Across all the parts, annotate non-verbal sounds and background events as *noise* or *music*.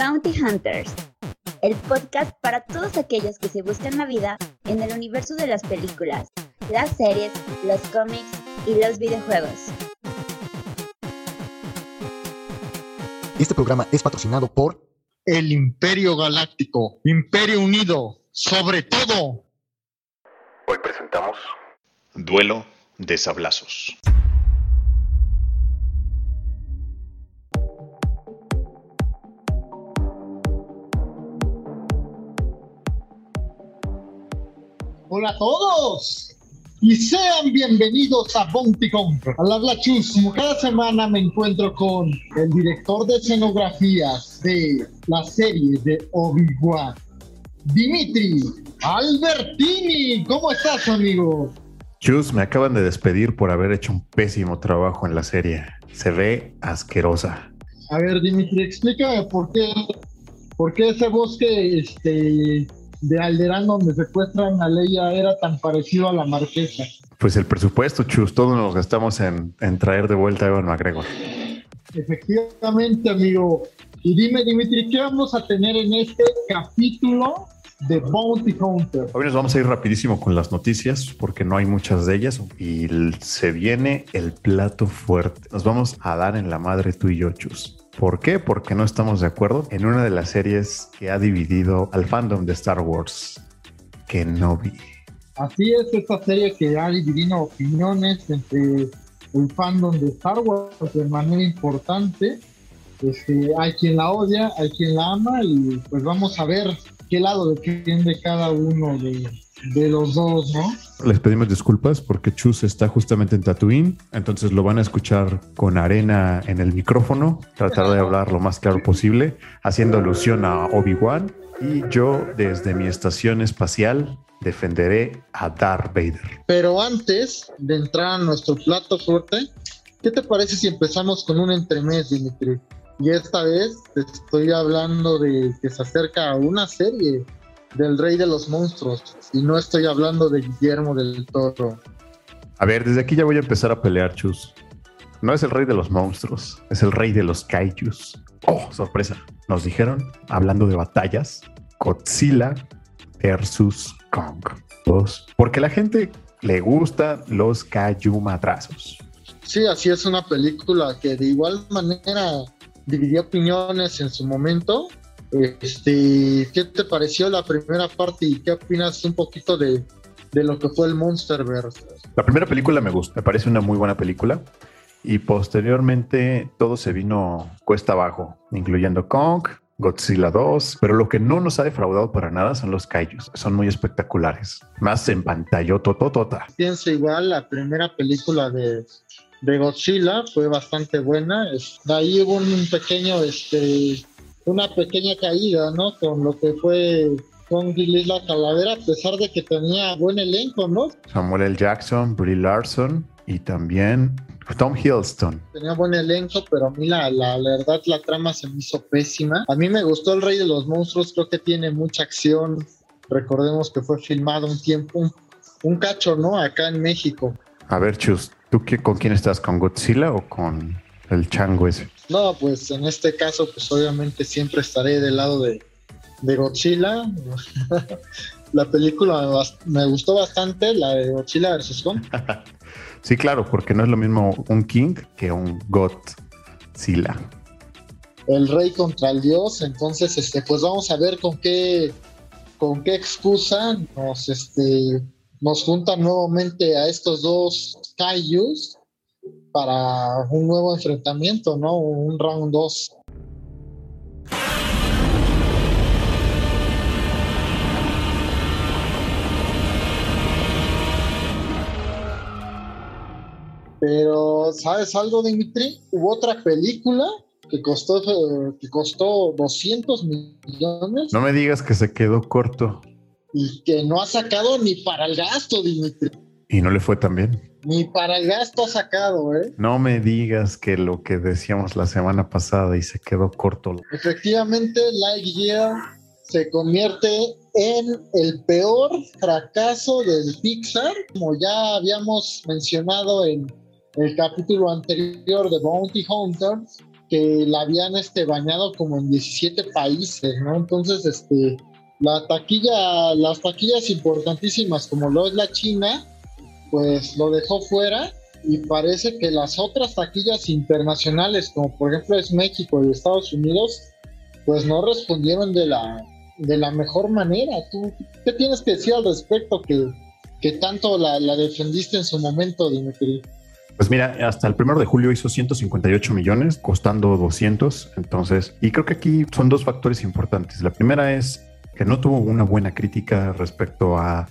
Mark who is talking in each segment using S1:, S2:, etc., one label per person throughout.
S1: Bounty Hunters, el podcast para todos aquellos que se buscan la vida en el universo de las películas, las series, los cómics y los videojuegos.
S2: Este programa es patrocinado por
S3: el Imperio Galáctico, Imperio Unido, sobre todo.
S4: Hoy presentamos Duelo de Sablazos.
S3: Hola a todos y sean bienvenidos a Bounty Hunter. Al habla Chus, como cada semana me encuentro con el director de escenografías de la serie de Obi-Wan, Dimitri Albertini. ¿Cómo estás, amigo?
S5: Chus, me acaban de despedir por haber hecho un pésimo trabajo en la serie. Se ve asquerosa.
S3: A ver, Dimitri, explícame por qué, por qué ese bosque este, de Alderán donde secuestran a Leia era tan parecido a la marquesa.
S5: Pues el presupuesto, Chus, todos nos gastamos en, en traer de vuelta a Evan McGregor.
S3: Efectivamente, amigo. Y dime, Dimitri, ¿qué vamos a tener en este capítulo de Bounty Hunter?
S5: Hoy nos vamos a ir rapidísimo con las noticias porque no hay muchas de ellas y se viene el plato fuerte. Nos vamos a dar en la madre tú y yo, Chus. ¿Por qué? Porque no estamos de acuerdo en una de las series que ha dividido al fandom de Star Wars, Kenobi.
S3: Así es, esta serie que ha dividido opiniones entre el fandom de Star Wars de manera importante. Este, hay quien la odia, hay quien la ama y pues vamos a ver qué lado defiende cada uno de, de los dos, ¿no?
S5: Les pedimos disculpas porque Chus está justamente en Tatooine, entonces lo van a escuchar con arena en el micrófono, tratar de hablar lo más claro posible, haciendo alusión a Obi-Wan. Y yo, desde mi estación espacial, defenderé a Darth Vader.
S3: Pero antes de entrar a nuestro plato fuerte, ¿qué te parece si empezamos con un entremés, Dimitri? Y esta vez te estoy hablando de que se acerca a una serie del Rey de los Monstruos. Y no estoy hablando de Guillermo del Toro.
S5: A ver, desde aquí ya voy a empezar a pelear, Chus. No es el rey de los monstruos, es el rey de los kaijus. Oh, sorpresa. Nos dijeron, hablando de batallas, Godzilla versus Kong. Dos. Porque la gente le gusta los kaiju madrazos.
S3: Sí, así es una película que de igual manera dividió opiniones en su momento este, ¿Qué te pareció la primera parte y qué opinas un poquito de, de lo que fue el Monsterverse?
S5: La primera película me gusta, me parece una muy buena película. Y posteriormente todo se vino cuesta abajo, incluyendo Kong, Godzilla 2, pero lo que no nos ha defraudado para nada son los kaijus, son muy espectaculares, más en pantalla tototota.
S3: Pienso igual, la primera película de, de Godzilla fue bastante buena, de ahí hubo un pequeño este, una pequeña caída, ¿no? Con lo que fue con Gilles la Calavera, a pesar de que tenía buen elenco, ¿no?
S5: Samuel L. Jackson, Brie Larson y también Tom Hiddleston.
S3: Tenía buen elenco, pero a mí la, la, la, verdad la trama se me hizo pésima. A mí me gustó El Rey de los Monstruos, creo que tiene mucha acción. Recordemos que fue filmado un tiempo, un, un cacho, ¿no? Acá en México.
S5: A ver, Chus, ¿tú qué, con quién estás? ¿Con Godzilla o con el chango ese?
S3: No, pues en este caso, pues obviamente siempre estaré del lado de, de Godzilla. *laughs* la película me gustó bastante, la de Godzilla vs. Kong. *laughs*
S5: sí, claro, porque no es lo mismo un King que un Godzilla.
S3: El rey contra el dios, entonces, este, pues vamos a ver con qué, con qué excusa nos, este, nos juntan nuevamente a estos dos Kaijus para un nuevo enfrentamiento, ¿no? Un round 2. Pero, ¿sabes algo, Dimitri? Hubo otra película que costó, que costó 200 millones.
S5: No me digas que se quedó corto.
S3: Y que no ha sacado ni para el gasto, Dimitri.
S5: Y no le fue tan bien.
S3: Ni para el gasto sacado, ¿eh?
S5: No me digas que lo que decíamos la semana pasada y se quedó corto.
S3: Efectivamente, Lightyear se convierte en el peor fracaso del Pixar, como ya habíamos mencionado en el capítulo anterior de Bounty Hunters. que la habían este, bañado como en 17 países, ¿no? Entonces, este, la taquilla, las taquillas importantísimas como lo es la China, pues lo dejó fuera y parece que las otras taquillas internacionales, como por ejemplo es México y Estados Unidos, pues no respondieron de la, de la mejor manera. ¿Tú qué tienes que decir al respecto que, que tanto la, la defendiste en su momento, Dimitri?
S5: Pues mira, hasta el primero de julio hizo 158 millones, costando 200. Entonces, y creo que aquí son dos factores importantes. La primera es que no tuvo una buena crítica respecto a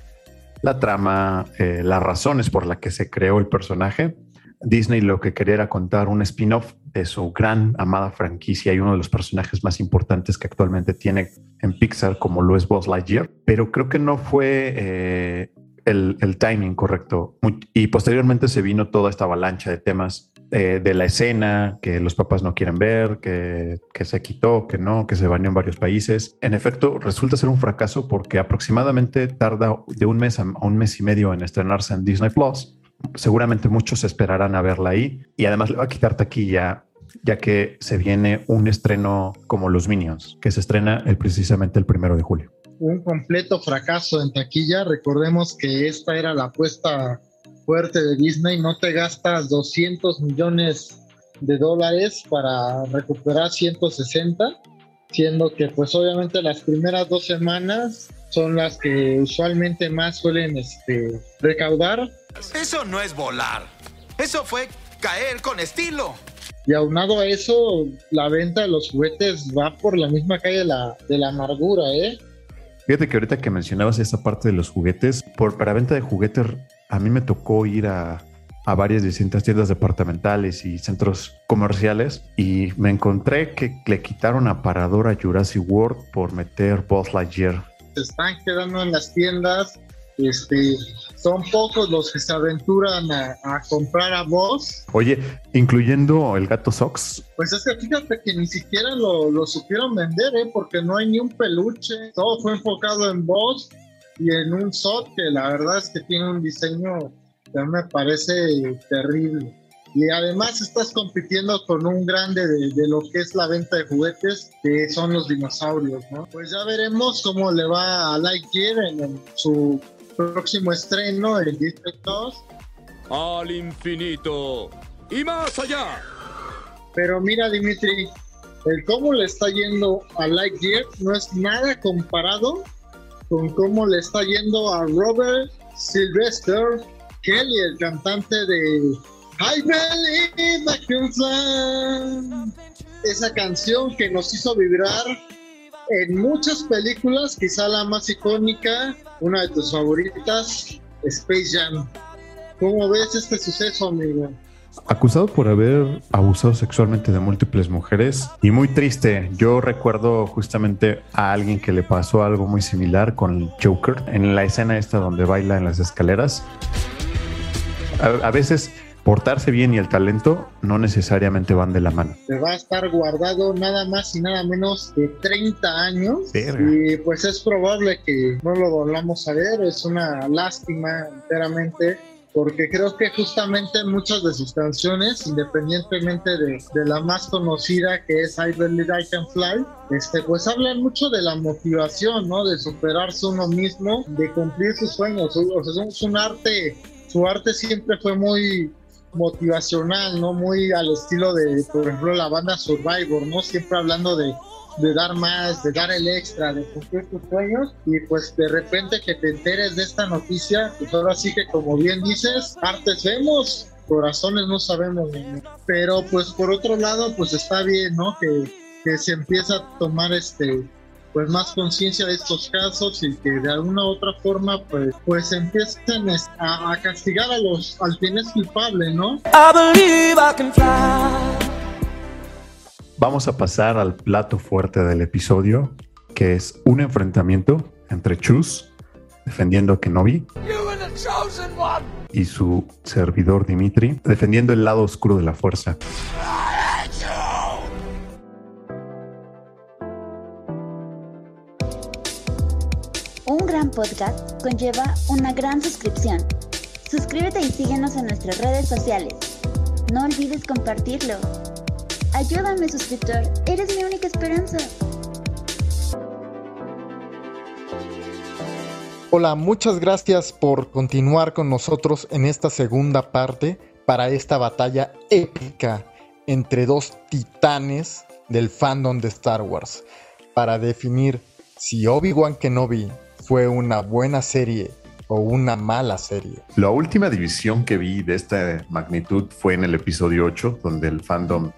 S5: la trama, eh, las razones por las que se creó el personaje. Disney lo que quería era contar un spin-off de su gran amada franquicia y uno de los personajes más importantes que actualmente tiene en Pixar, como lo es Buzz Lightyear, pero creo que no fue eh, el, timing correcto. Y posteriormente se vino toda esta avalancha de temas eh, de la escena que los papás no quieren ver, que, que, se quitó, que no, que se baneó en varios países. En efecto, resulta ser un fracaso porque aproximadamente tarda de un mes a un mes y medio en estrenarse en Disney Plus. Seguramente muchos esperarán a verla ahí y además le va a quitar taquilla ya que se viene un estreno como Los Minions, que se estrena el, precisamente el primero de julio.
S3: Un completo fracaso en taquilla. Recordemos que esta era la apuesta fuerte de Disney, no te gastas 200 millones de dólares para recuperar 160, siendo que pues obviamente las primeras dos semanas son las que usualmente más suelen este, recaudar.
S6: Eso no es volar, eso fue caer con estilo.
S3: Y aunado a eso, la venta de los juguetes va por la misma calle de la, de la amargura, ¿eh?
S5: Fíjate que ahorita que mencionabas esa parte de los juguetes, por, para venta de juguetes a mí me tocó ir a, a, varias distintas tiendas departamentales y centros comerciales y me encontré que le quitaron a Jurassic World por meter Buzz Lightyear.
S3: Se están quedando en las tiendas, este, son pocos los que se aventuran a, a comprar a Buzz.
S5: Oye, incluyendo el gato Sox.
S3: Pues es que fíjate que ni siquiera lo, lo supieron vender, ¿eh? porque no hay ni un peluche, todo fue enfocado en Buzz y en un SOT que la verdad es que tiene un diseño que me parece terrible. Y además estás compitiendo con un grande de, de, lo que es la venta de juguetes, que son los dinosaurios, ¿no? Pues ya veremos cómo le va a Lightyear en, en su próximo estreno, el Disney 2.
S7: Al infinito y más allá.
S3: Pero mira, Dimitri, el cómo le está yendo a Lightyear no es nada comparado con cómo le está yendo a Robert Sylvester Kelly, el cantante de I Believe I Can Fly. Esa canción que nos hizo vibrar en muchas películas, quizá la más icónica, una de tus favoritas, Space Jam. ¿Cómo ves este suceso, amigo?
S5: acusado por haber abusado sexualmente de múltiples mujeres y muy triste. Yo recuerdo justamente a alguien que le pasó algo muy similar con Joker en la escena esta donde baila en las escaleras. A veces portarse bien y el talento no necesariamente van de la mano.
S3: Se va a estar guardado nada más y nada menos de 30 años
S5: Verga.
S3: y pues es probable que no lo volvamos a ver, es una lástima enteramente porque creo que justamente muchas de sus canciones, independientemente de, de, la más conocida que es I Believe I Can Fly, este, pues hablan mucho de la motivación, ¿no? De superarse uno mismo, de cumplir sus sueños. O sea, es un arte, su arte siempre fue muy motivacional, ¿no? Muy al estilo de, por ejemplo, la banda Survivor, ¿no? Siempre hablando de de dar más, de dar el extra, de cumplir tus sueños y pues de repente que te enteres de esta noticia, pues ahora sí que como bien dices, artes vemos, corazones no sabemos, pero pues por otro lado pues está bien, ¿no? Que, que se empieza a tomar este pues más conciencia de estos casos y que de alguna u otra forma pues pues empiecen a, a castigar a los al quien es culpable, ¿no?
S8: I believe I can fly.
S5: Vamos a pasar al plato fuerte del episodio, que es un enfrentamiento entre Chus, defendiendo a Kenobi, y su servidor Dimitri, defendiendo el lado oscuro de la fuerza.
S1: Podcast conlleva una gran suscripción. Suscríbete y síguenos en nuestras redes sociales. No olvides compartirlo. Ayúdame, suscriptor. Eres mi única esperanza.
S9: Hola, muchas gracias por continuar con nosotros en esta segunda parte para esta batalla épica entre dos titanes del fandom de Star Wars para definir si Obi-Wan Kenobi fue una buena serie o una mala serie.
S5: La última división que vi de esta magnitud fue en el episodio 8, donde el fandom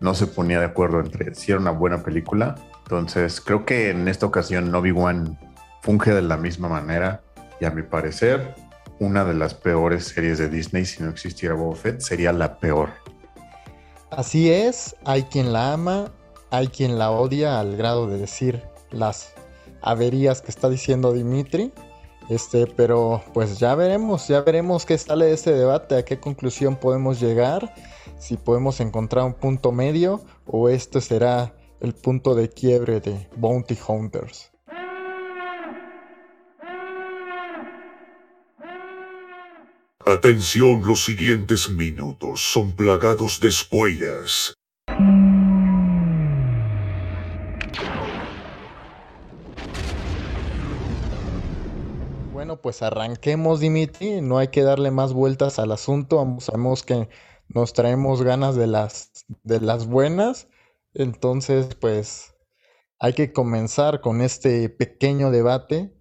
S5: no se ponía de acuerdo entre si era una buena película. Entonces, creo que en esta ocasión Obi-Wan funge de la misma manera y a mi parecer, una de las peores series de Disney si no existiera Boba Fett sería la peor.
S9: Así es, hay quien la ama, hay quien la odia al grado de decir las averías que está diciendo Dimitri. Este, pero pues ya veremos, ya veremos qué sale de este debate, a qué conclusión podemos llegar, si podemos encontrar un punto medio o este será el punto de quiebre de Bounty Hunters.
S10: Atención, los siguientes minutos son plagados de spoilers.
S9: Bueno, pues arranquemos, Dimitri. No hay que darle más vueltas al asunto. Sabemos que nos traemos ganas de las, de las buenas. Entonces, pues hay que comenzar con este pequeño debate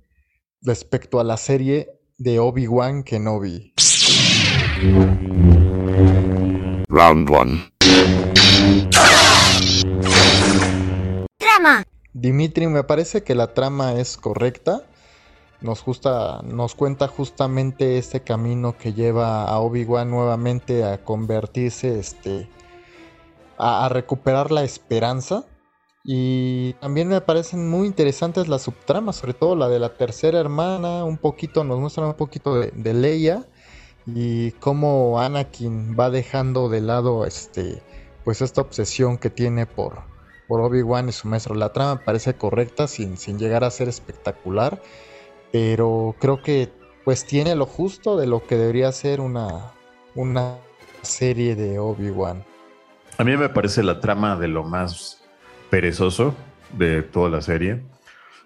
S9: respecto a la serie de Obi-Wan Kenobi.
S10: Round 1.
S1: Trama.
S9: Dimitri, me parece que la trama es correcta. Nos, justa, nos cuenta justamente este camino que lleva a Obi-Wan nuevamente a convertirse, este, a, recuperar la esperanza. Y también me parecen muy interesantes las subtramas, sobre todo la de la tercera hermana, un poquito, nos muestran un poquito de, Leia y cómo Anakin va dejando de lado este pues esta obsesión que tiene por, por Obi-Wan y su maestro. La trama parece correcta sin, sin llegar a ser espectacular, pero creo que pues tiene lo justo de lo que debería ser una, una serie de Obi-Wan.
S5: A mí me parece la trama de lo más perezoso de toda la serie.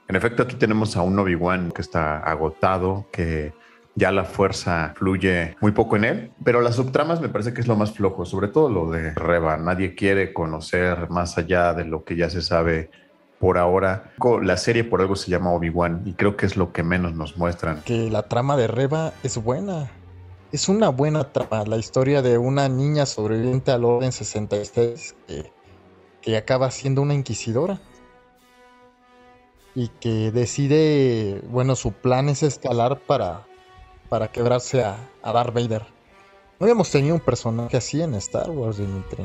S5: En efecto, aquí tenemos a un Obi-Wan que está agotado, que ya la fuerza fluye muy poco en él, pero las subtramas me parece que es lo más flojo, sobre todo lo de Reba. Nadie quiere conocer más allá de lo que ya se sabe por ahora. La serie por algo se llama Obi-Wan y creo que es lo que menos nos muestran.
S9: Que la trama de Reba es buena. Es una buena trama, la historia de una niña sobreviviente al Orden 66 que, que acaba siendo una inquisidora y que decide, bueno, su plan es escalar para para quebrarse a, a Darth Vader. No habíamos tenido un personaje así en Star Wars, Dimitri.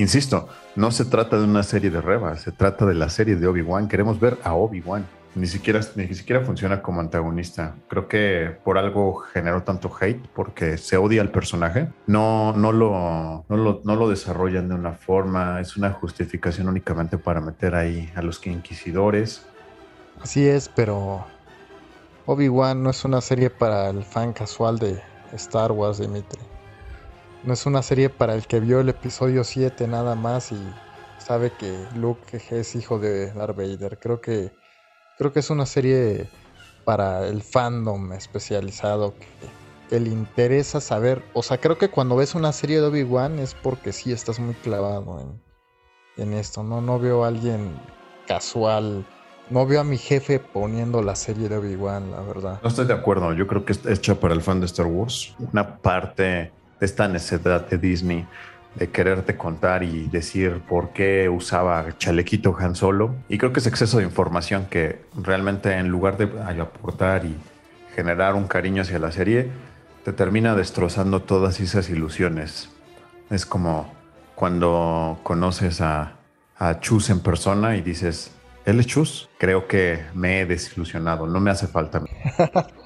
S5: Insisto, no se trata de una serie de Reba, se trata de la serie de Obi-Wan. Queremos ver a Obi-Wan. Ni siquiera, ni siquiera funciona como antagonista. Creo que por algo generó tanto hate, porque se odia al personaje. No, no, lo, no, lo, no lo desarrollan de una forma. Es una justificación únicamente para meter ahí a los inquisidores.
S9: Así es, pero Obi-Wan no es una serie para el fan casual de Star Wars, Dimitri. No es una serie para el que vio el episodio 7 nada más y sabe que Luke es hijo de Darth Vader. Creo que, creo que es una serie para el fandom especializado que, que le interesa saber. O sea, creo que cuando ves una serie de Obi-Wan es porque sí estás muy clavado en, en esto. ¿no? no veo a alguien casual no veo a mi jefe poniendo la serie de Obi-Wan, la verdad.
S5: No estoy de acuerdo. Yo creo que está hecha para el fan de Star Wars. Una parte esta necesidad de Disney de quererte contar y decir por qué usaba chalequito Han Solo. Y creo que es exceso de información que realmente en lugar de aportar y generar un cariño hacia la serie, te termina destrozando todas esas ilusiones. Es como cuando conoces a, a Chus en persona y dices, ¿él es Chus? Creo que me he desilusionado, no me hace falta. *laughs*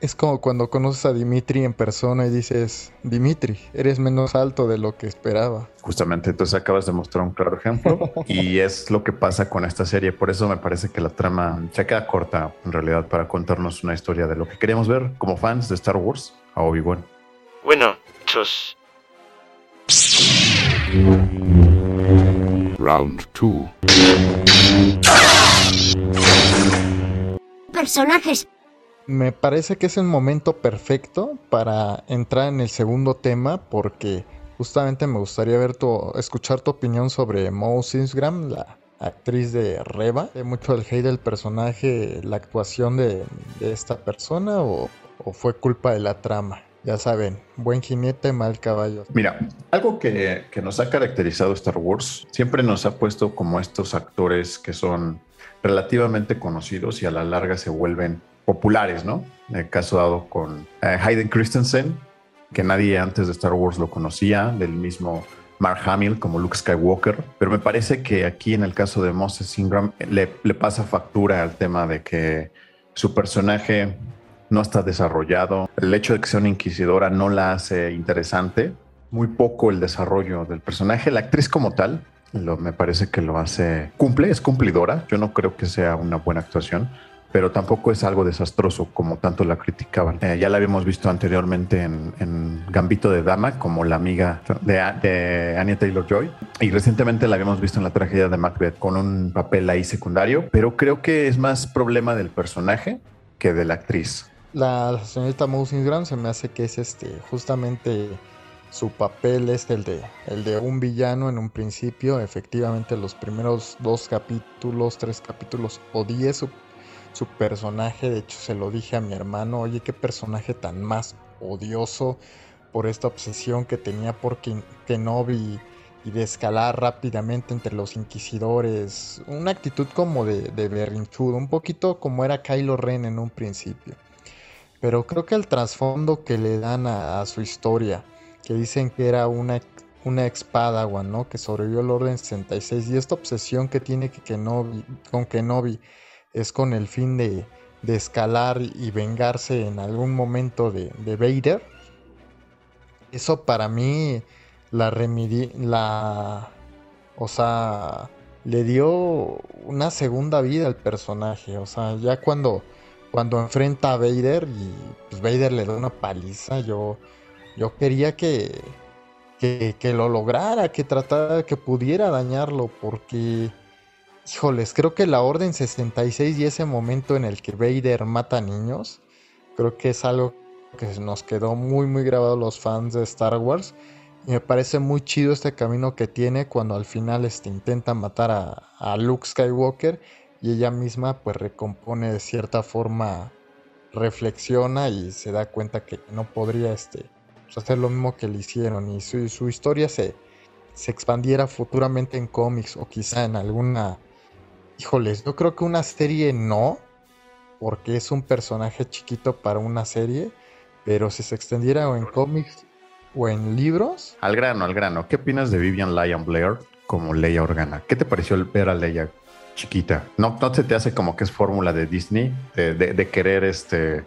S9: Es como cuando conoces a Dimitri en persona y dices, Dimitri, eres menos alto de lo que esperaba.
S5: Justamente, entonces acabas de mostrar un claro ejemplo *laughs* y es lo que pasa con esta serie. Por eso me parece que la trama se queda corta en realidad para contarnos una historia de lo que queríamos ver como fans de Star Wars a Obi-Wan.
S11: Bueno, chus. Round 2.
S12: Personajes.
S9: Me parece que es el momento perfecto para entrar en el segundo tema porque justamente me gustaría ver tu, escuchar tu opinión sobre Mo Sinsgram, la actriz de Reba. ¿Mucho el hate del personaje, la actuación de, esta persona o, fue culpa de la trama? Ya saben, buen jinete, mal caballo.
S5: Mira, algo que, que, nos ha caracterizado Star Wars siempre nos ha puesto como estos actores que son relativamente conocidos y a la larga se vuelven populares, ¿no? El caso dado con eh, Hayden Christensen, que nadie antes de Star Wars lo conocía, del mismo Mark Hamill como Luke Skywalker, pero me parece que aquí en el caso de Moses Ingram le, pasa factura al tema de que su personaje no está desarrollado, el hecho de que sea una inquisidora no la hace interesante, muy poco el desarrollo del personaje, la actriz como tal, lo, me parece que lo hace, cumple, es cumplidora, yo no creo que sea una buena actuación, pero tampoco es algo desastroso como tanto la criticaban. Eh, ya la habíamos visto anteriormente en, Gambito de Dama como la amiga de, de Anya Taylor Joy y recientemente la habíamos visto en la tragedia de Macbeth con un papel ahí secundario, pero creo que es más problema del personaje que de la actriz.
S9: La señorita Mousing se me hace que es este justamente su papel es el de, el de un villano en un principio. Efectivamente, los primeros dos capítulos, tres capítulos, odié su su personaje. De hecho, se lo dije a mi hermano, oye, qué personaje tan más odioso por esta obsesión que tenía por Kenobi y de escalar rápidamente entre los inquisidores. Una actitud como de, de berrinchudo, un poquito como era Kylo Ren en un principio. Pero creo que el trasfondo que le dan a, su historia, que dicen que era una, una espada, ¿no? Que sobrevivió al Orden 66 y esta obsesión que tiene que con Kenobi es con el fin de, escalar y vengarse en algún momento de, Vader. Eso para mí la remedi la o sea, le dio una segunda vida al personaje, o sea, ya cuando cuando enfrenta a Vader y pues Vader le da una paliza, yo yo quería que que, que lo lograra, que tratara, que pudiera dañarlo, porque Híjoles, creo que la Orden 66 y ese momento en el que Vader mata niños, creo que es algo que nos quedó muy muy grabado los fans de Star Wars. Y me parece muy chido este camino que tiene cuando al final este, intenta matar a, Luke Skywalker y ella misma pues recompone de cierta forma, reflexiona y se da cuenta que no podría este, pues, hacer lo mismo que le hicieron y su, su historia se, se expandiera futuramente en cómics o quizá en alguna Híjoles, yo creo que una serie no, porque es un personaje chiquito para una serie, pero si se extendiera o en cómics o en libros.
S5: Al grano, al grano. ¿Qué opinas de Vivian Lyon Blair como Leia Organa? ¿Qué te pareció ver a Leia chiquita? ¿No, no se te hace como que es fórmula de Disney de, querer este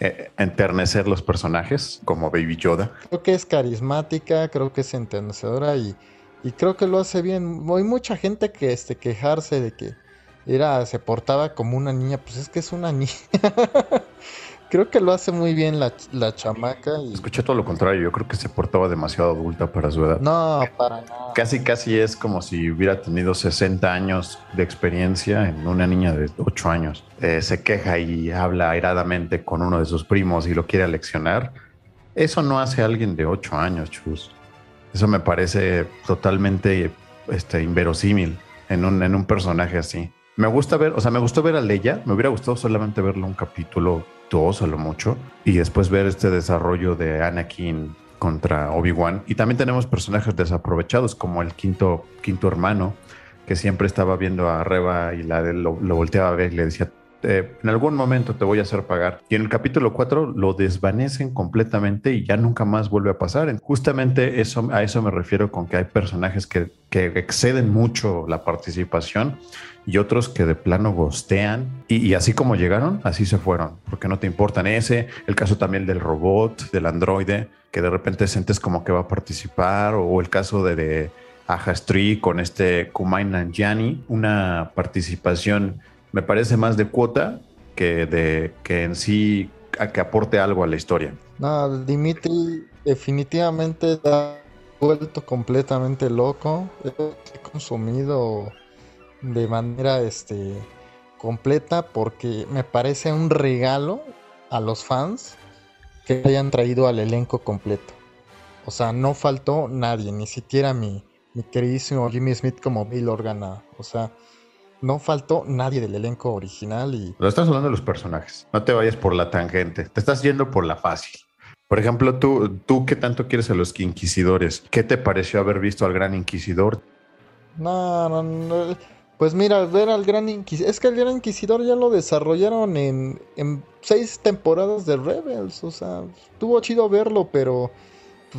S5: eh, enternecer los personajes como Baby Yoda?
S9: Creo que es carismática, creo que es enternecedora y, y creo que lo hace bien. Hay mucha gente que este, quejarse de que era, se portaba como una niña, pues es que es una niña. *laughs* creo que lo hace muy bien la, la chamaca. Y...
S5: Escuché todo lo contrario, yo creo que se portaba demasiado adulta para su edad.
S9: No, para nada.
S5: Casi, casi es como si hubiera tenido 60 años de experiencia en una niña de 8 años. Eh, se queja y habla airadamente con uno de sus primos y lo quiere aleccionar. Eso no hace a alguien de 8 años, chus. Eso me parece totalmente este, inverosímil en un, en un personaje así. Me gusta ver, o sea, me gustó ver a Leia. Me hubiera gustado solamente verlo un capítulo, dos a lo mucho, y después ver este desarrollo de Anakin contra Obi-Wan. Y también tenemos personajes desaprovechados, como el quinto, quinto hermano, que siempre estaba viendo a Reba y la de lo, lo volteaba a ver y le decía, eh, en algún momento te voy a hacer pagar. Y en el capítulo 4 lo desvanecen completamente y ya nunca más vuelve a pasar. Justamente eso, a eso me refiero con que hay personajes que, que exceden mucho la participación y otros que de plano gostean. Y, así como llegaron, así se fueron, porque no te importan ese. El caso también del robot, del androide, que de repente sientes como que va a participar, o el caso de, de Ajastri con este Kumail Nanjiani, una participación me parece más de cuota que de que en sí a que aporte algo a la historia.
S9: No, Dimitri definitivamente da vuelto completamente loco. He consumido de manera este completa porque me parece un regalo a los fans que hayan traído al elenco completo. O sea, no faltó nadie, ni siquiera mi, mi queridísimo Jimmy Smith como Bill Organa. O sea, no faltó nadie del elenco original y...
S5: Lo estás hablando de los personajes. No te vayas por la tangente. Te estás yendo por la fácil. Por ejemplo, tú, tú qué tanto quieres a los inquisidores. ¿Qué te pareció haber visto al gran inquisidor?
S9: No, no, no. Pues mira, ver al gran inquisidor. Es que el gran inquisidor ya lo desarrollaron en, en seis temporadas de Rebels. O sea, estuvo chido verlo, pero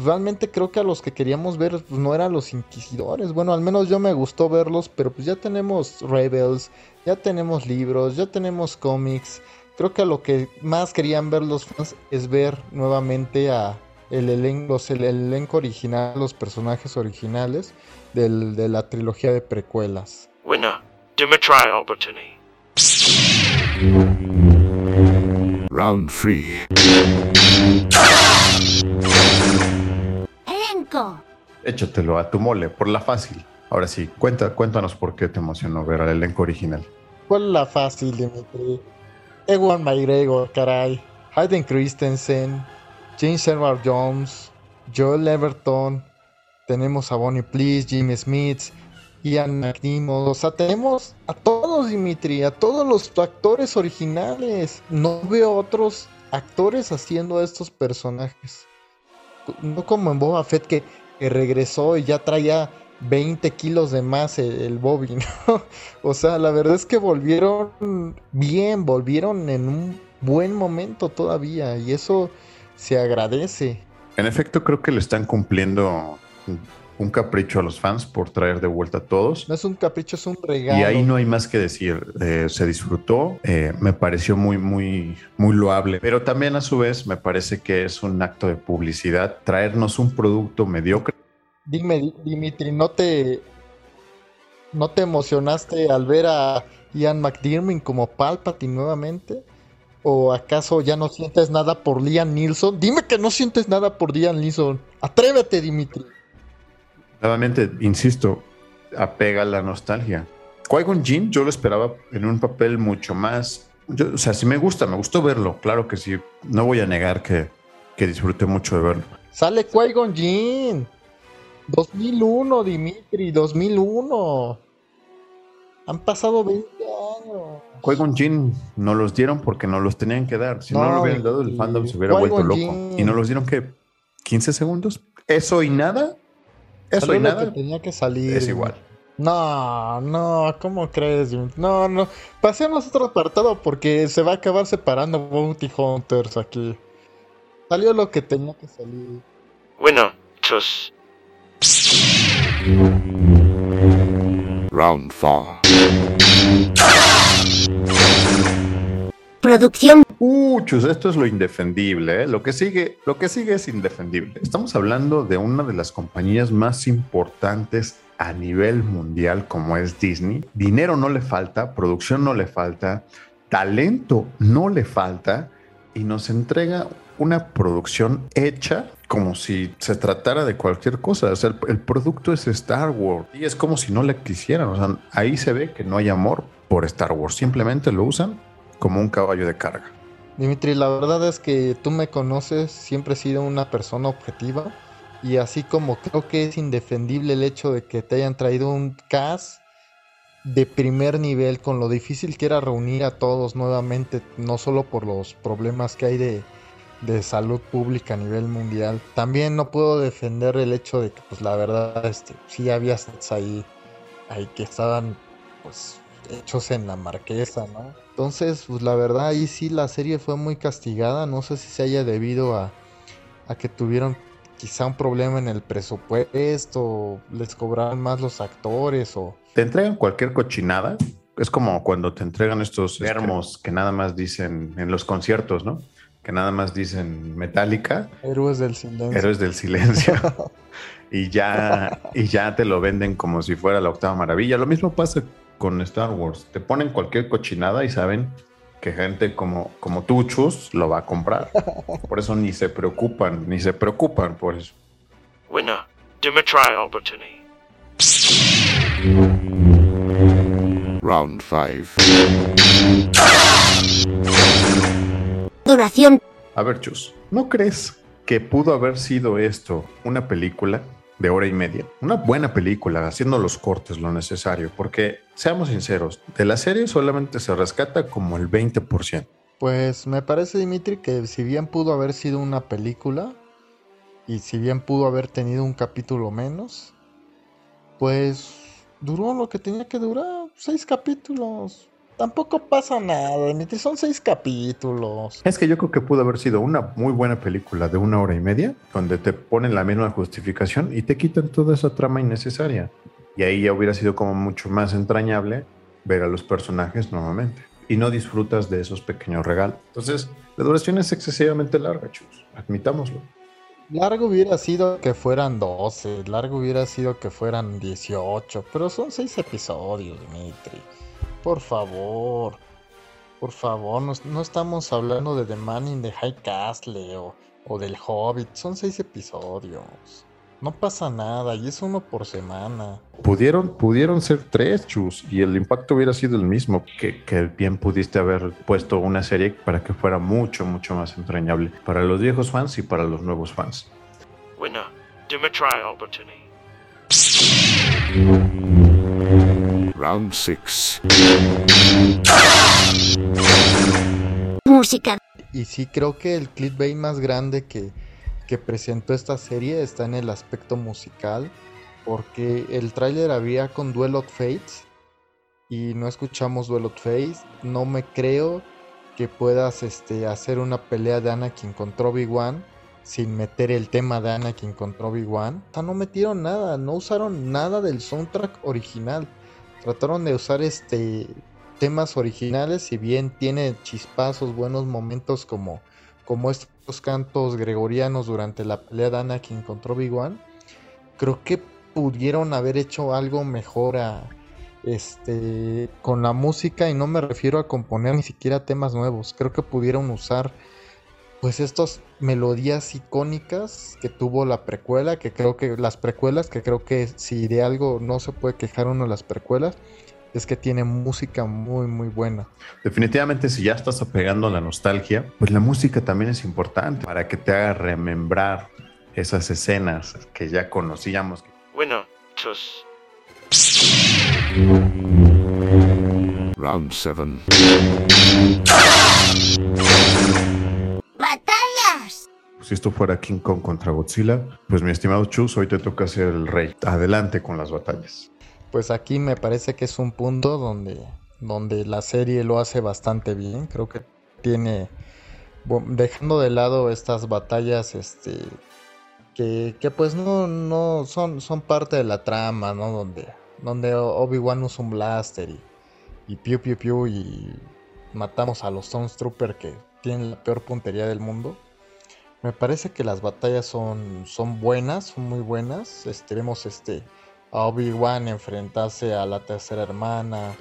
S9: realmente creo que a los que queríamos ver pues, no eran los inquisidores. Bueno, al menos yo me gustó verlos, pero pues ya tenemos Rebels, ya tenemos libros, ya tenemos cómics. Creo que a lo que más querían ver los fans es ver nuevamente a el elenco, el elenco original, los personajes originales del, de la trilogía de precuelas.
S11: Winner, Dimitri Albertini.
S10: Round 3.
S1: Elenco.
S5: Échatelo a tu mole, por la fácil. Ahora sí, cuenta, cuéntanos por qué te emocionó ver al elenco original.
S9: ¿Cuál la fácil, Dimitri? Ewan McGregor, caray. Hayden Christensen, James Edward Jones, Joel Everton. Tenemos a Bonnie Please, Jimmy Smith, Ian McNeil. O sea, tenemos a todos, Dimitri, a todos los actores originales. No veo otros actores haciendo estos personajes. No como en Boba Fett que, que regresó y ya traía 20 kilos de más el, Bobby, *laughs* ¿no? O sea, la verdad es que volvieron bien, volvieron en un buen momento todavía y eso se agradece.
S5: En efecto, creo que le están cumpliendo un capricho a los fans por traer de vuelta a todos.
S9: No es un capricho, es un regalo.
S5: Y ahí no hay más que decir. Eh, se disfrutó, eh, me pareció muy, muy, muy loable, pero también a su vez me parece que es un acto de publicidad traernos un producto mediocre.
S9: Dime, Dimitri, ¿no te, ¿no te emocionaste al ver a Ian McDermott como Palpatine nuevamente? ¿O acaso ya no sientes nada por Liam Neeson? Dime que no sientes nada por Liam Neeson. Atrévete, Dimitri.
S5: Nuevamente, insisto, apega la nostalgia. Qui-Gon Jinn yo lo esperaba en un papel mucho más... Yo, o sea, sí me gusta, me gustó verlo, claro que sí. No voy a negar que, que disfruté mucho de verlo.
S9: Sale Qui-Gon Jinn. 2001, Dimitri, 2001. Han pasado 20 años.
S5: Qui-Gon Jinn no los dieron porque no los tenían que dar. Si no,
S9: No,
S5: lo hubieran dado, el fandom se hubiera vuelto loco. Y no los dieron que 15 segundos. Eso y nada. Eso
S9: Salió
S5: y
S9: lo
S5: nada.
S9: que tenía que salir.
S5: Es igual.
S9: No, no, ¿cómo crees? No, no. Pasemos a otro apartado porque se va a acabar separando Bounty Hunters aquí. Salió lo que tenía que salir.
S11: Winner, Chus.
S10: Round 4.
S1: Producción.
S5: Uh, chus, esto es lo indefendible, ¿eh? Lo que sigue, lo que sigue es indefendible. Estamos hablando de una de las compañías más importantes a nivel mundial como es Disney. Dinero no le falta, producción no le falta, talento no le falta y nos entrega una producción hecha como si se tratara de cualquier cosa. O sea, el, el producto es Star Wars y es como si no le quisieran. O sea, ahí se ve que no hay amor por Star Wars. Simplemente lo usan como un caballo de carga.
S9: Dimitri, la verdad es que tú me conoces, siempre he sido una persona objetiva y así como creo que es indefendible el hecho de que te hayan traído un cast de primer nivel con lo difícil que era reunir a todos nuevamente, no solo por los problemas que hay de, de salud pública a nivel mundial. También no puedo defender el hecho de que pues la verdad este sí había sets ahí ahí que estaban pues hechos en la marquesa, ¿no? Entonces, pues la verdad ahí sí la serie fue muy castigada, no sé si se haya debido a, a que tuvieron quizá un problema en el presupuesto, les cobraron más los actores o...
S5: Te entregan cualquier cochinada. Es como cuando te entregan estos termos que nada más dicen en los conciertos, ¿no? Que nada más dicen metálica,
S9: Héroes del silencio.
S5: héroes del silencio. *laughs* y ya, y ya te lo venden como si fuera la octava maravilla. Lo mismo pasa con Star Wars. Te ponen cualquier cochinada y saben que gente como, como tú, Chus, lo va a comprar. *laughs* Por eso ni se preocupan, ni se preocupan por eso.
S11: Winner, try opportunity.
S10: Round 5.
S1: Duración.
S5: A ver, Chus, ¿no crees que pudo haber sido esto una película de hora y media? Una buena película, haciendo los cortes lo necesario, porque seamos sinceros, de la serie solamente se rescata como el 20%.
S9: Pues me parece, Dimitri, que si bien pudo haber sido una película y si bien pudo haber tenido un capítulo menos, pues duró lo que tenía que durar, seis capítulos. Tampoco pasa nada, Dimitri, son seis capítulos.
S5: Es que yo creo que pudo haber sido una muy buena película de una hora y media, donde te ponen la misma justificación y te quitan toda esa trama innecesaria. Y ahí ya hubiera sido como mucho más entrañable ver a los personajes nuevamente. Y no disfrutas de esos pequeños regalos. Entonces, la duración es excesivamente larga, chus. Admitámoslo.
S9: Largo hubiera sido que fueran 12, largo hubiera sido que fueran 18, pero son seis episodios, Dimitri. Por favor, por favor, no, no estamos hablando de The Man in the High Castle o, o del Hobbit, son seis episodios. No pasa nada y es uno por semana.
S5: Pudieron, pudieron ser tres chus y el impacto hubiera sido el mismo. Que, que bien pudiste haber puesto una serie para que fuera mucho, mucho más entrañable para los viejos fans y para los nuevos fans.
S11: Winner, do me try opportunity.
S10: Round 6.
S1: Música.
S9: Y sí creo que el clickbait más grande que, que presentó esta serie está en el aspecto musical, porque el tráiler había con Duel of Fates y no escuchamos Duel of Fates. No me creo que puedas este, hacer una pelea de Anakin contra Obi-Wan sin meter el tema de Anakin contra Obi-Wan. O sea, no metieron nada, no usaron nada del soundtrack original. Trataron de usar este temas originales, si bien tiene chispazos, buenos momentos como, como estos cantos gregorianos durante la pelea de Anakin contra Obi-Wan, creo que pudieron haber hecho algo mejor este, con la música y no me refiero a componer ni siquiera temas nuevos, creo que pudieron usar pues estas melodías icónicas que tuvo la precuela, que creo que las precuelas, que creo que si de algo no se puede quejar uno de las precuelas, es que tiene música muy muy buena.
S5: Definitivamente si ya estás apegando a la nostalgia, pues la música también es importante para que te haga remembrar esas escenas que ya conocíamos.
S11: Winner, chus.
S10: Round 7.
S5: Si esto fuera King Kong contra Godzilla, pues mi estimado Chus, hoy te toca ser el rey. Adelante con las batallas.
S9: Pues aquí me parece que es un punto donde, donde la serie lo hace bastante bien. Creo que tiene, dejando de lado estas batallas, este, que, que pues no, no son, son parte de la trama, ¿no? Donde, donde Obi-Wan usa un blaster y, y piu piu piu y matamos a los Stormtrooper que tienen la peor puntería del mundo. Me parece que las batallas son, son buenas, son muy buenas. Este, vemos este, a Obi-Wan enfrentarse a la tercera hermana.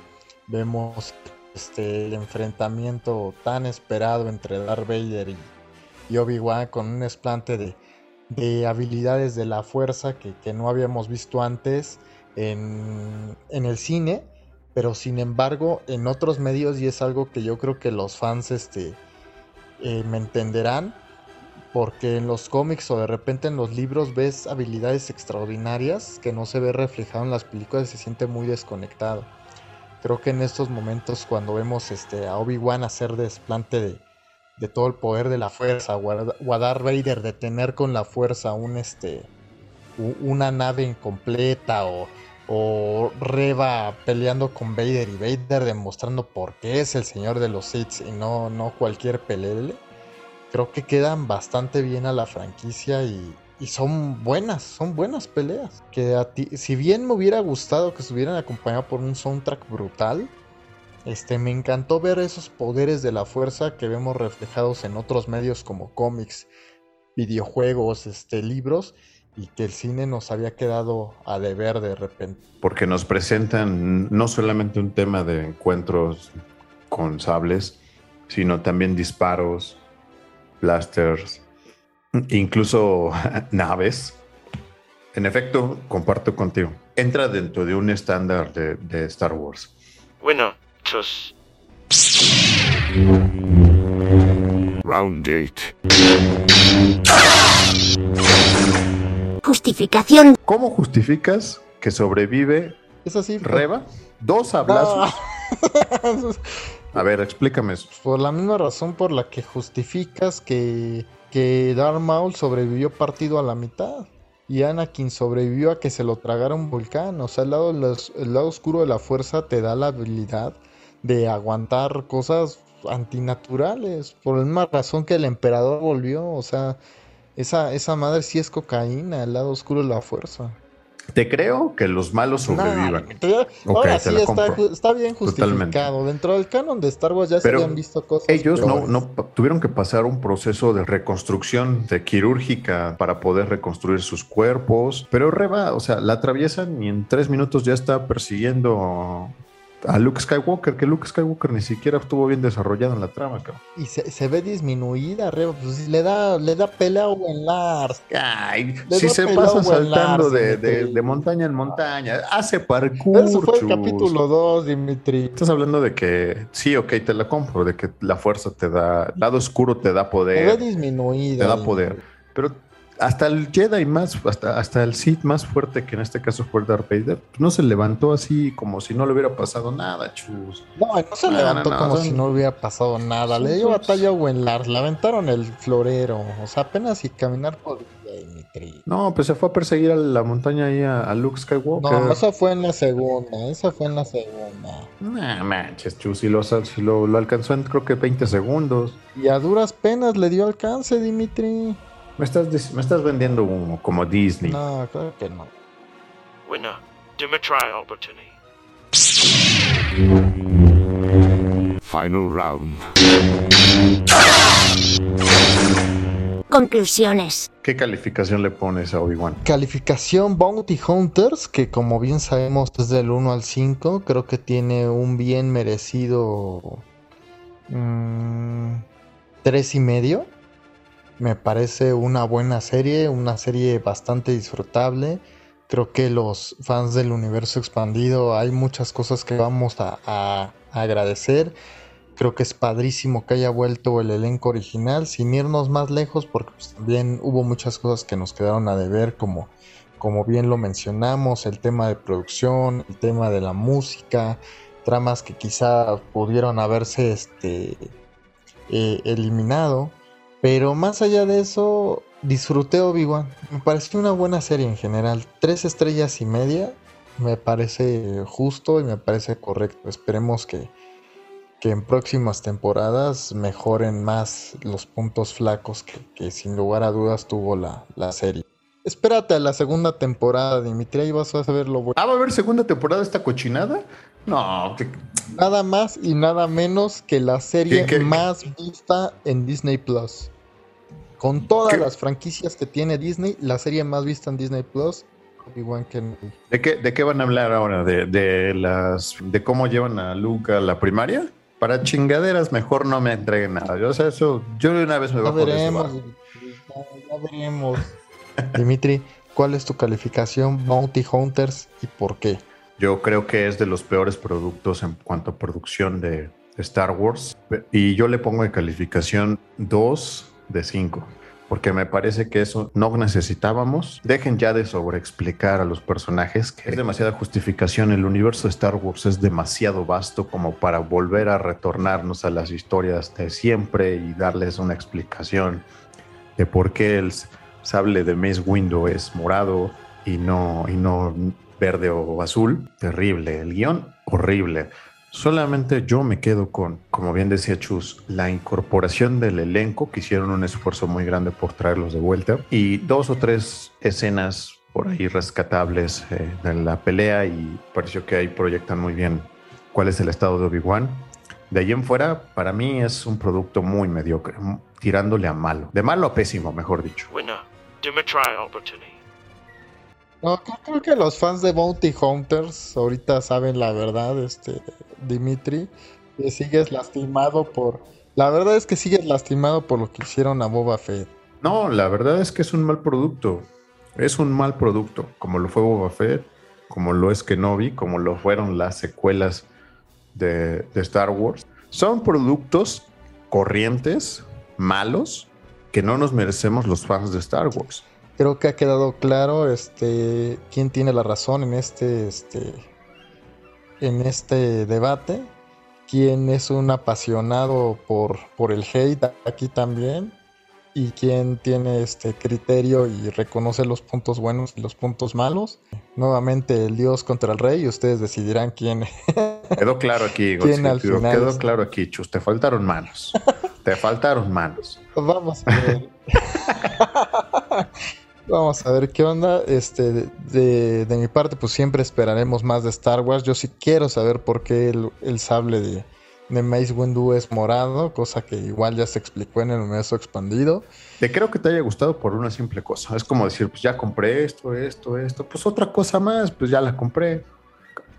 S9: Vemos este, el enfrentamiento tan esperado entre Darth Vader y, y Obi-Wan con un esplante de, de habilidades de la fuerza que, que no habíamos visto antes en, en el cine. Pero sin embargo, en otros medios, y es algo que yo creo que los fans este, eh, me entenderán, porque en los cómics o de repente en los libros ves habilidades extraordinarias que no se ve reflejado en las películas y se siente muy desconectado. Creo que en estos momentos cuando vemos este, a Obi-Wan hacer desplante de, todo el poder de la fuerza o a, Darth Vader detener con la fuerza un, este, una nave incompleta o, o Reva peleando con Vader y Vader demostrando por qué es el señor de los Sith y no, no cualquier pelele creo que quedan bastante bien a la franquicia y, son buenas, son buenas peleas. Que a ti, si bien me hubiera gustado que estuvieran acompañados por un soundtrack brutal, este, me encantó ver esos poderes de la fuerza que vemos reflejados en otros medios como cómics, videojuegos, este, libros, y que el cine nos había quedado a deber de repente.
S5: Porque nos presentan no solamente un tema de encuentros con sables, sino también disparos, blasters, incluso *laughs* naves. En efecto, comparto contigo. Entra dentro de un estándar de, de Star Wars.
S11: Bueno, chus.
S10: Round 8.
S1: Justificación.
S5: ¿Cómo justificas que sobrevive
S9: Es así.
S5: Reba? Dos sablazos.
S9: No. *laughs*
S5: A ver, explícame.
S9: Por la misma razón por la que justificas que, que Darth Maul sobrevivió partido a la mitad. Y Anakin sobrevivió a que se lo tragara un volcán. O sea, el lado, el lado oscuro de la fuerza te da la habilidad de aguantar cosas antinaturales. Por la misma razón que el emperador volvió. O sea, esa, esa madre sí es cocaína, el lado oscuro de la fuerza.
S5: Te creo que los malos sobrevivan.
S9: Nah, te-
S5: Ok,
S9: ahora sí está, está bien
S5: Totalmente.
S9: justificado. Dentro del canon de Star Wars ya se
S5: Pero
S9: habían visto cosas.
S5: Ellos no,
S9: peores.
S5: no tuvieron que pasar un proceso de reconstrucción de quirúrgica para poder reconstruir sus cuerpos. Pero Reba, o sea, la atraviesan y en tres minutos ya está persiguiendo a Luke Skywalker, que Luke Skywalker ni siquiera estuvo bien desarrollado en la trama, cabrón.
S9: Y se, se ve disminuida, Reba. Pues le da, le da pelea a Owen Lars.
S5: Ay, si se pasa saltando de, de- montaña en montaña, hace parkour.
S9: Eso fue el capítulo 2, Dimitri.
S5: Estás hablando de que sí, ok, te la compro, de que la fuerza te da, lado oscuro te da
S9: Se ve
S5: poder,
S9: disminuida.
S5: te da poder. Pero hasta el Jedi más, hasta, hasta el Sith más fuerte, que en este caso fue Darth Vader, pues no se levantó así como si no le hubiera pasado nada, chus.
S9: No, no se
S5: No,
S9: levantó
S5: no, no,
S9: como si no hubiera pasado nada. Le dio
S5: sus-
S9: batalla a Owen Lars. Le aventaron el florero. O sea, apenas y caminar podía, Dimitri.
S5: No, pues se fue a perseguir a la montaña ahí a, a Luke Skywalker.
S9: No, esa fue en la segunda. Esa fue en la segunda.
S5: Nah, manches, chus, si lo, si lo, lo alcanzó en creo que 20 segundos.
S9: Y a duras penas le dio alcance, Dimitri.
S5: Me estás, me estás vendiendo humo, como Disney.
S9: No, claro que no.
S11: Winner. Dimitri Albertini.
S10: Final round.
S1: Conclusiones.
S5: ¿Qué calificación le pones a Obi-Wan?
S9: Calificación Bounty Hunters, que como bien sabemos es del 1 al 5, creo que tiene un bien merecido 3 y medio. Me parece una buena serie, una serie bastante disfrutable. Creo que los fans del universo expandido hay muchas cosas que vamos a, a- agradecer. Creo que es padrísimo que haya vuelto el elenco original, sin irnos más lejos, porque pues, también hubo muchas cosas que nos quedaron a deber, como, como bien lo mencionamos, el tema de producción, el tema de la música, tramas que quizá pudieron haberse este, eh, eliminado. Pero más allá de eso, disfruté Obi-Wan. Me pareció una buena serie en general. Tres estrellas y media me parece justo y me parece correcto. Esperemos que, que en próximas temporadas mejoren más los puntos flacos que, sin lugar a dudas tuvo la, la serie. Espérate a la segunda temporada, Dimitri, ahí vas a ver lo bueno.
S5: Ah, ¿va a haber segunda temporada esta cochinada? No, que-
S9: Nada más y nada menos que la serie
S5: ¿Qué- qué-
S9: más vista en Disney Plus. Con todas
S5: ¿Qué?
S9: las franquicias que tiene Disney, la serie más vista en Disney Plus, Obi-Wan Kenobi.
S5: ¿de qué, ¿de qué van a hablar ahora? ¿De, de las de cómo llevan a Luke a la primaria? Para chingaderas mejor no me entreguen nada. Yo, o sea, eso, yo de una vez me de ese
S9: veremos, ya, ya veremos. Dimitri, ¿cuál es tu calificación Bounty Hunters y por qué?
S5: Yo creo que es de los peores productos en cuanto a producción de Star Wars. Y yo le pongo de calificación 2 de 5. Porque me parece que eso no necesitábamos. Dejen ya de sobreexplicar a los personajes, que es demasiada justificación. El universo de Star Wars es demasiado vasto como para volver a retornarnos a las historias de siempre y darles una explicación de por qué el sable de Mace Windu es morado y no, y no verde o azul. Terrible. El guion, horrible. Solamente yo me quedo con, como bien decía Chus, la incorporación del elenco, que hicieron un esfuerzo muy grande por traerlos de vuelta, y dos o tres escenas por ahí rescatables eh, de la pelea y pareció que ahí proyectan muy bien cuál es el estado de Obi-Wan. De ahí en fuera, para mí es un producto muy mediocre, tirándole a malo. De malo a pésimo, mejor dicho.
S11: Winner. Dimitri Albertini.
S9: No, creo, que los fans de Bounty Hunters ahorita saben la verdad, este Dimitri, que sigues lastimado por... La verdad es que sigues lastimado por lo que hicieron a Boba Fett.
S5: No, la verdad es que es un mal producto. Es un mal producto, como lo fue Boba Fett, como lo es Kenobi, como lo fueron las secuelas de, de Star Wars. Son productos corrientes, malos, que no nos merecemos los fans de Star Wars.
S9: Creo que ha quedado claro este quién tiene la razón en este, este en este debate, quién es un apasionado por, por el hate aquí también y quién tiene este criterio y reconoce los puntos buenos y los puntos malos. Nuevamente el Dios contra el Rey y ustedes decidirán quién.
S5: Quedó claro aquí, *laughs*
S9: ¿Quién al final
S5: quedó
S9: es-
S5: claro aquí, Chus. Te faltaron manos. te faltaron manos. *laughs*
S9: Vamos a ver. *laughs* Vamos a ver qué onda. Este, de, de- de mi parte, pues siempre esperaremos más de Star Wars. Yo sí quiero saber por qué el, el sable de, de Mace Windu es morado, cosa que igual ya se explicó en el universo expandido.
S5: Te creo que te haya gustado por una simple cosa. Es como decir, pues ya compré esto, esto, esto. Pues otra cosa más, pues ya la compré.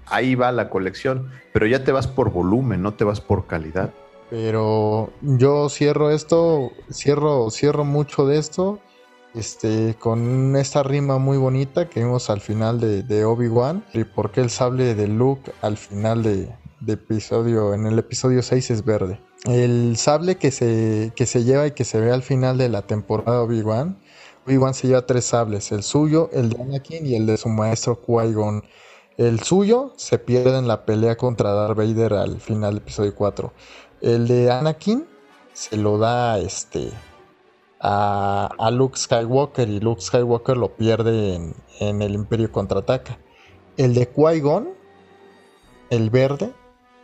S5: Ahí va la colección. Pero ya te vas por volumen, no te vas por calidad.
S9: Pero yo cierro esto, cierro, cierro mucho de esto. Este, con esta rima muy bonita que vimos al final de, Obi-Wan. Y por qué el sable de Luke al final de, episodio, en el episodio 6 es verde. El sable que se, que se lleva y que se ve al final de la temporada Obi-Wan. Obi-Wan se lleva tres sables, el suyo, el de Anakin y el de su maestro Qui-Gon. El suyo se pierde en la pelea contra Darth Vader al final del episodio 4. El de Anakin se lo da este a, Luke Skywalker y Luke Skywalker lo pierde en, en el Imperio Contraataca. El de Qui-Gon, el verde,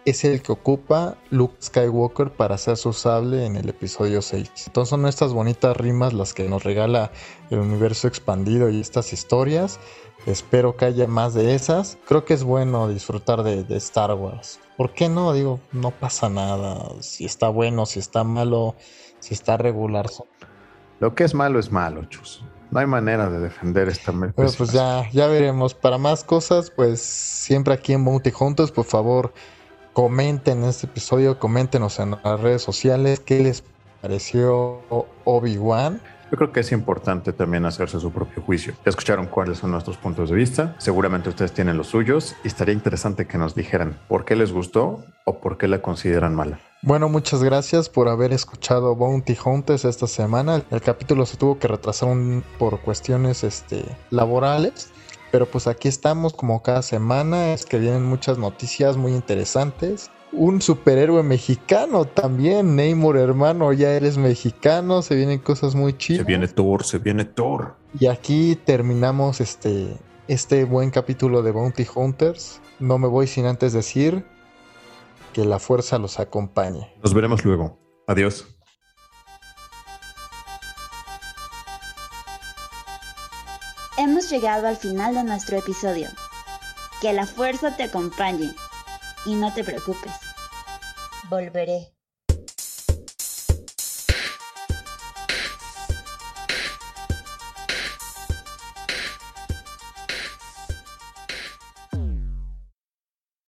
S9: es el que ocupa Luke Skywalker para hacer su sable en el episodio 6. Entonces son estas bonitas rimas las que nos regala el universo expandido y estas historias. Espero que haya más de esas. Creo que es bueno disfrutar de Star Wars. ¿Por qué no? Digo, no pasa nada. Si está bueno, si está malo, si está regular.
S5: Lo que es malo es malo, Chus. No hay manera de defender esta
S9: Bueno, pues ya, ya veremos. Para más cosas, pues siempre aquí en Bounty Hunters, por favor, comenten este episodio, coméntenos en las redes sociales qué les pareció Obi-Wan.
S5: Yo creo que es importante también hacerse su propio juicio. Ya escucharon cuáles son nuestros puntos de vista. Seguramente ustedes tienen los suyos y estaría interesante que nos dijeran por qué les gustó o por qué la consideran mala.
S9: Bueno, muchas gracias por haber escuchado Bounty Hunters esta semana. El capítulo se tuvo que retrasar un- por cuestiones este, laborales. Pero pues aquí estamos como cada semana. Es que vienen muchas noticias muy interesantes. Un superhéroe mexicano también. Neymar, hermano, ya eres mexicano. Se vienen cosas muy chidas.
S5: Se viene Thor, se viene Thor.
S9: Y aquí terminamos este, este buen capítulo de Bounty Hunters. No me voy sin antes decir que la fuerza los acompañe.
S5: Nos veremos luego. Adiós.
S1: Hemos llegado al final de nuestro episodio. Que la fuerza te acompañe. Y no te preocupes. Volveré.